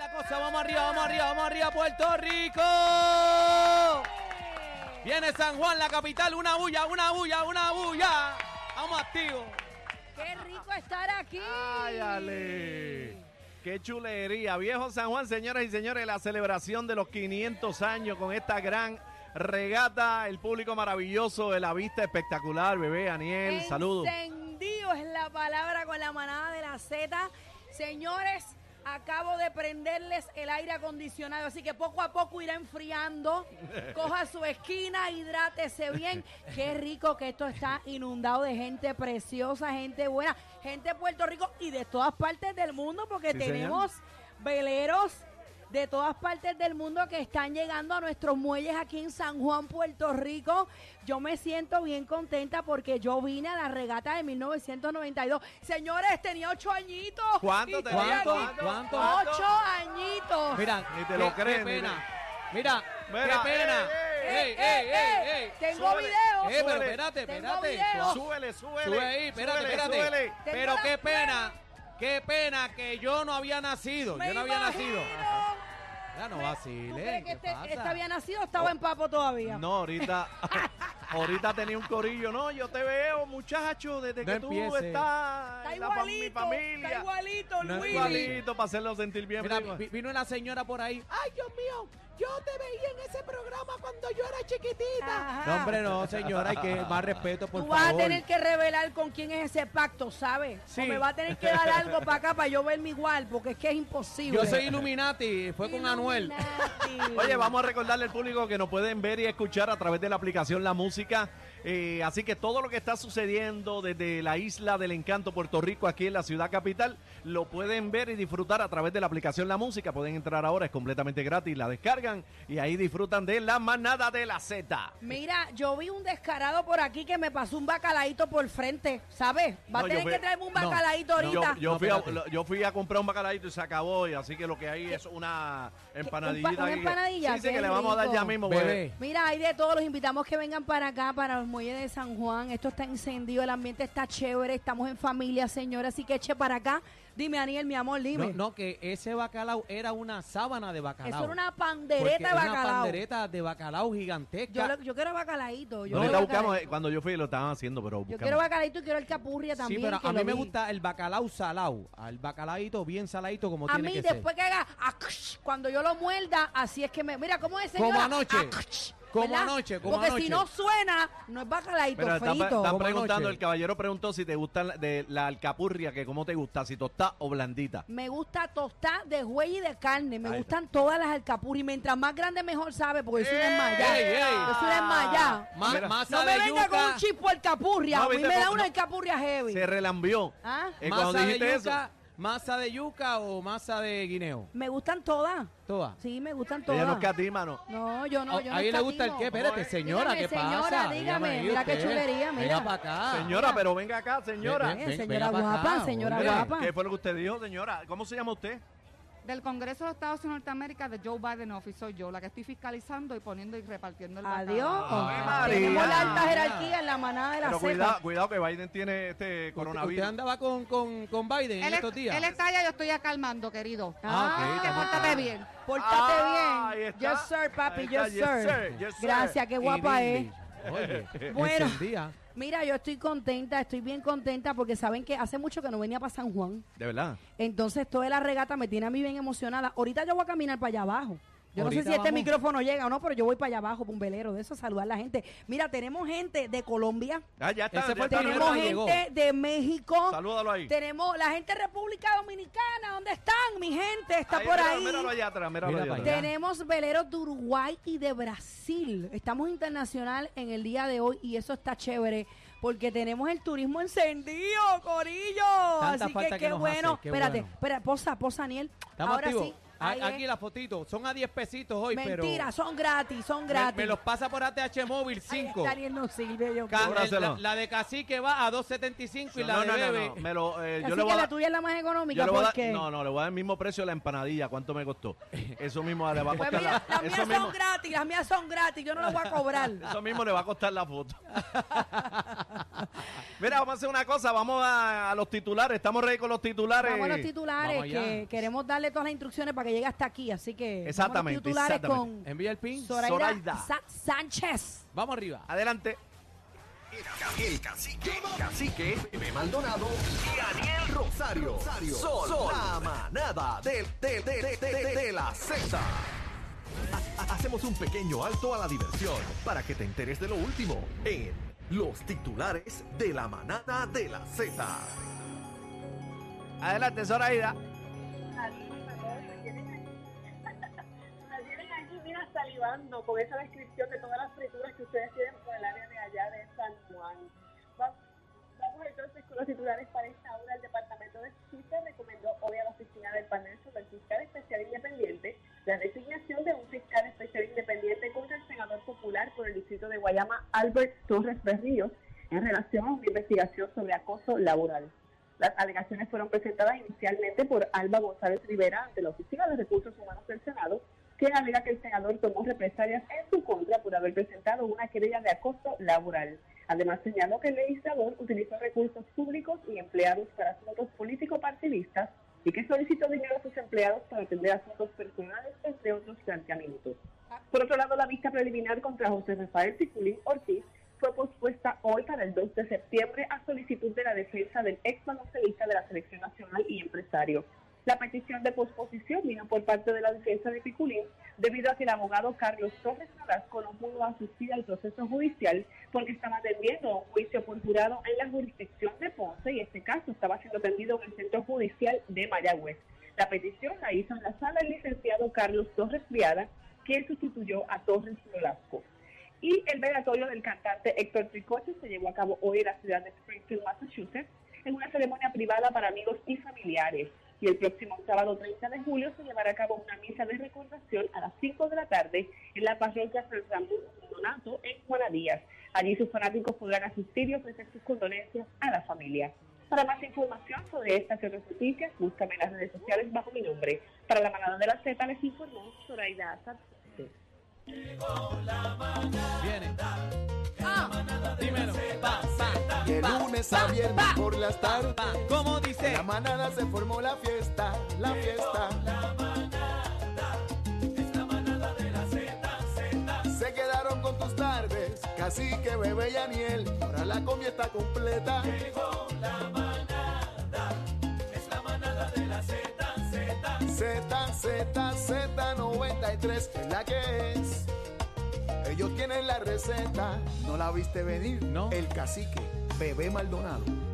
la cosa, vamos arriba, vamos arriba, vamos arriba, Puerto Rico. Viene San Juan, la capital, una bulla, una bulla, una bulla. Vamos activos. Qué rico estar aquí. ¡Ay, Ale! ¡Qué chulería! Viejo San Juan, señoras y señores, la celebración de los 500 años con esta gran regata. El público maravilloso, de la vista espectacular, bebé, Aniel, saludos. Encendido es la palabra con la manada de la Z. Señores, acabo de prenderles el aire acondicionado, así que poco a poco irá enfriando. Coja su esquina, hidrátese bien. Qué rico que esto está inundado de gente preciosa, gente buena, gente de Puerto Rico y de todas partes del mundo, porque Sí, tenemos veleros de todas partes del mundo que están llegando a nuestros muelles aquí en San Juan, Puerto Rico. Yo me siento bien contenta porque yo vine a la regata de 1992. Señores, tenía ocho añitos. ¿Cuánto aquí. ¿Cuánto? ¿Cuánto? Ocho añitos. Mira, Ni te qué- lo creen, Qué pena. te- Mira, Mira, qué pena. ey, Ey, ey, ey, ey. Tengo súbele. video. Eh, pero espérate, espérate. Súbele, súbele. Sube ahí, espérate, súbele, espérate. súbele. Pero qué pena, qué pena que yo no había nacido. Me Yo no había imagino. nacido. No ¿Tú vacilen. crees que ¿qué este, pasa? este había nacido o estaba en papo todavía? No, ahorita, ahorita tenía un corillo. No, yo te veo, muchacho, desde No que tú empiece. estás Está en la fam- mi igualito. familia. Está igualito, No es Luis. Igualito, para hacerlo sentir bien. Mira, primo. vi- vino una señora por ahí. Ay, Dios mío, yo te veía en ese programa cuando yo era chiquitita. Ajá. No, hombre, no, señora, hay que más respeto, por Tú vas favor. a tener que revelar con quién es ese pacto, ¿sabes? Sí. O me va a tener que dar algo para acá para yo verme igual, porque es que es imposible. Yo soy Illuminati, fue con Anuel. Oye, vamos a recordarle al público que nos pueden ver y escuchar a través de la aplicación La Música. música. Eh, así que todo lo que está sucediendo desde la isla del encanto Puerto Rico aquí en la ciudad capital lo pueden ver y disfrutar a través de la aplicación La Música. Pueden entrar ahora, es completamente gratis, la descargan y ahí disfrutan de la manada de la Z. Mira, yo vi un descarado por aquí que me pasó un bacalaíto por frente, ¿sabes? Va No, a tener fui- que traerme un no, Yo, ahorita. yo fui a, espérate. yo fui a comprar un bacalaíto y se acabó, y así que lo que hay es una empanadillita. un pa- una empanadilla, Sí, sí, que le vamos a dar rico. ya mismo. pues. Bebé. Mira, hay de todos, los invitamos que vengan para acá, para los muelles de San Juan. Esto está encendido, el ambiente está chévere, estamos en familia, señora, así que eche para acá. Dime, Aniel, mi amor, dime. No, no, que ese bacalao era una sábana de bacalao. Eso era una pandereta de era Una bacalao. pandereta de bacalao gigantesca. Yo, lo- yo quiero bacalaíto. Yo, No, quiero buscamos, bacalaíto. cuando yo fui lo estaban haciendo, pero Yo buscamos. quiero bacalaíto y quiero el capurria sí, también. pero que a mí me vi. gusta el bacalao salado. El bacalaito bien saladito como A tiene mí, que después que haga, acush, cuando yo lo muerda, así es que me. Mira, ¿cómo es, señora? Como anoche. Como ¿verdad? anoche, como Porque anoche. si no suena, no es bacalaíto Pero están, frito. están Como preguntando, anoche. el caballero preguntó si te gusta la, de la alcapurria, que cómo te gusta, si tostada o blandita. Me gusta tostar de huella y de carne. Me Ahí gustan todas las alcapurrias. Y mientras más grande, mejor sabe, porque yo soy una ey, ey. Yo soy una desmayada. Ma- Mira. masa No me de venga yuca. con un chispo alcapurria. No, a mí viste, me da una no. alcapurria heavy. Se relambió. ¿Ah? Eh, cuando masa de dijiste yuca, eso, masa de yuca o masa de guineo. Me gustan todas. Todas. Sí, me gustan ella no todas. escatima, ¿no? No, yo no, Oh, yo no ¿A ella le gusta el qué? Espérate, señora, Dígame, ¿qué señora, pasa? dígame, ahí mira qué chulería, mira. Venga para acá. Señora, pero venga acá, señora. Ven, ven, ven, señora venga guapa, acá, señora hombre. guapa. ¿Qué fue lo que usted dijo, señora? ¿Cómo se llama usted? Del Congreso de los Estados Unidos de Norteamérica de Joe Biden Office soy yo, la que estoy fiscalizando y poniendo y repartiendo el. Adiós. Tenemos la alta jerarquía en la manada de la Pero cuidado, cuidado que Biden tiene este ¿Usted coronavirus. andaba con, con, con Biden en estos es- días? él está allá, yo estoy acá calmando, querido. Ah, ok, Ah, que pórtate bien. Pórtate Ah, bien. Yes, sir, papi, yes, sir. sir, yes, sir. Gracias, qué guapa es. Oye, Bueno. encendía. Mira, yo estoy contenta, estoy bien contenta porque saben que hace mucho que no venía para San Juan. De verdad. Entonces, toda la regata me tiene a mí bien emocionada. Ahorita yo voy a caminar para allá abajo. Yo no sé si este micrófono llega o no, pero yo voy para allá abajo, para un velero de eso, a saludar a la gente. Mira, tenemos gente de Colombia, Ah, ya está. Ese ya tenemos llegó. gente de México, Salúdalo ahí. tenemos la gente de República Dominicana. ¿Dónde están? Mi gente está Ahí, por mira- ahí. Míralo allá atrás, míralo Mira allá atrás. Tenemos veleros de Uruguay y de Brasil. Estamos internacional en el día de hoy y eso está chévere porque tenemos el turismo encendido, Corillo. Tanta Así falta que que qué nos bueno. hace, qué Espérate, bueno. espera, posa, posa, Aniel. Estamos Ahora activos. sí. A- ahí es. Aquí las fotitos. Son a 10 pesitos hoy, pero... Mentira, son gratis, son gratis. me los pasa por ATH Móvil Ay, 5. Daniel no sirve, yo la, la de cacique va a 2.75 y la no, de no, no, bebé... no, me lo, eh, yo le que voy a la dar- tuya es la más económica, yo le voy a dar- porque... no, no, le voy a dar el mismo precio de la empanadilla. ¿Cuánto me costó? Eso mismo le va a Pues costar mira, la, las mías mismo, son gratis, las mías son gratis, yo no las voy a cobrar. eso mismo le va a costar la foto. Mira, vamos a hacer una cosa, vamos a, a los titulares, estamos ready con los titulares. Vamos a los titulares, que queremos darle todas las instrucciones para que llegue hasta aquí. Así que Exactamente, vamos a los titulares exactamente. Envía el pin. con Zoraida, Zoraida. Sa- Sánchez. Vamos arriba. Adelante. El cacique, cacique, Bebé Maldonado y Daniel Rosario. Sol, Sol, la manada del- de, de, de, de, de- de la Z. Ha- ha- Hacemos un pequeño alto a la diversión para que te enteres de lo último en los titulares de la manada de la Z. Adelante, Zoraida. Me tienen aquí, mira, salivando con esa descripción de todas las frituras que ustedes tienen por el área de allá de San Juan. Entonces con los titulares para esta hora. El Departamento de Justicia recomendó hoy a la oficina del panel sobre el fiscal especial independiente la designación de un fiscal especial independiente contra el senador popular por el distrito de Guayama, Albert Torres Berríos, en relación a una investigación sobre acoso laboral. Las alegaciones fueron presentadas inicialmente por Alba González Rivera ante la Oficina de Recursos Humanos del Senado, quien alega que el senador tomó represalias en su contra por haber presentado una querella de acoso laboral. Además, señaló que el legislador utilizó recursos públicos y empleados para asuntos político-partidistas y que solicitó dinero a sus empleados para atender asuntos personales, entre otros planteamientos. Por otro lado, la vista preliminar contra José Rafael Piculín Ortiz fue pospuesta hoy para el 2 de septiembre a solicitud de la defensa del ex baloncelista de la Selección Nacional y empresario. La petición de posposición vino por parte de la defensa de Piculín debido a que el abogado Carlos Torres Nolasco no pudo asistir al proceso judicial porque estaba atendiendo un juicio por jurado en la jurisdicción de Ponce y este caso estaba siendo atendido en el centro judicial de Mayagüez. La petición la hizo en la sala el licenciado Carlos Torres Viada, quien sustituyó a Torres Nolasco. Y el velatorio del cantante Héctor Tricoche se llevó a cabo hoy en la ciudad de Springfield, Massachusetts, en una ceremonia privada para amigos y familiares. Y el próximo sábado 30 de julio se llevará a cabo una misa de recordación a las 5 de la tarde en la parroquia San Ramón Donato en Juanadías. Allí sus fanáticos podrán asistir y ofrecer sus condolencias a la familia. Para más información sobre estas y otras noticias, búscame en las redes sociales bajo mi nombre. Para la manada de la Z les informó Zoraida Sánchez. Viene. De viernes por las tardes. pa. ¿Cómo dice? La manada se formó la fiesta, la fiesta. Se quedaron con tus tardes, casi que bebé y Aniel. Ahora la comida está completa. Z, Z, Z93 es la que es. Ellos tienen la receta, no la viste venir. No. El cacique, bebé Maldonado.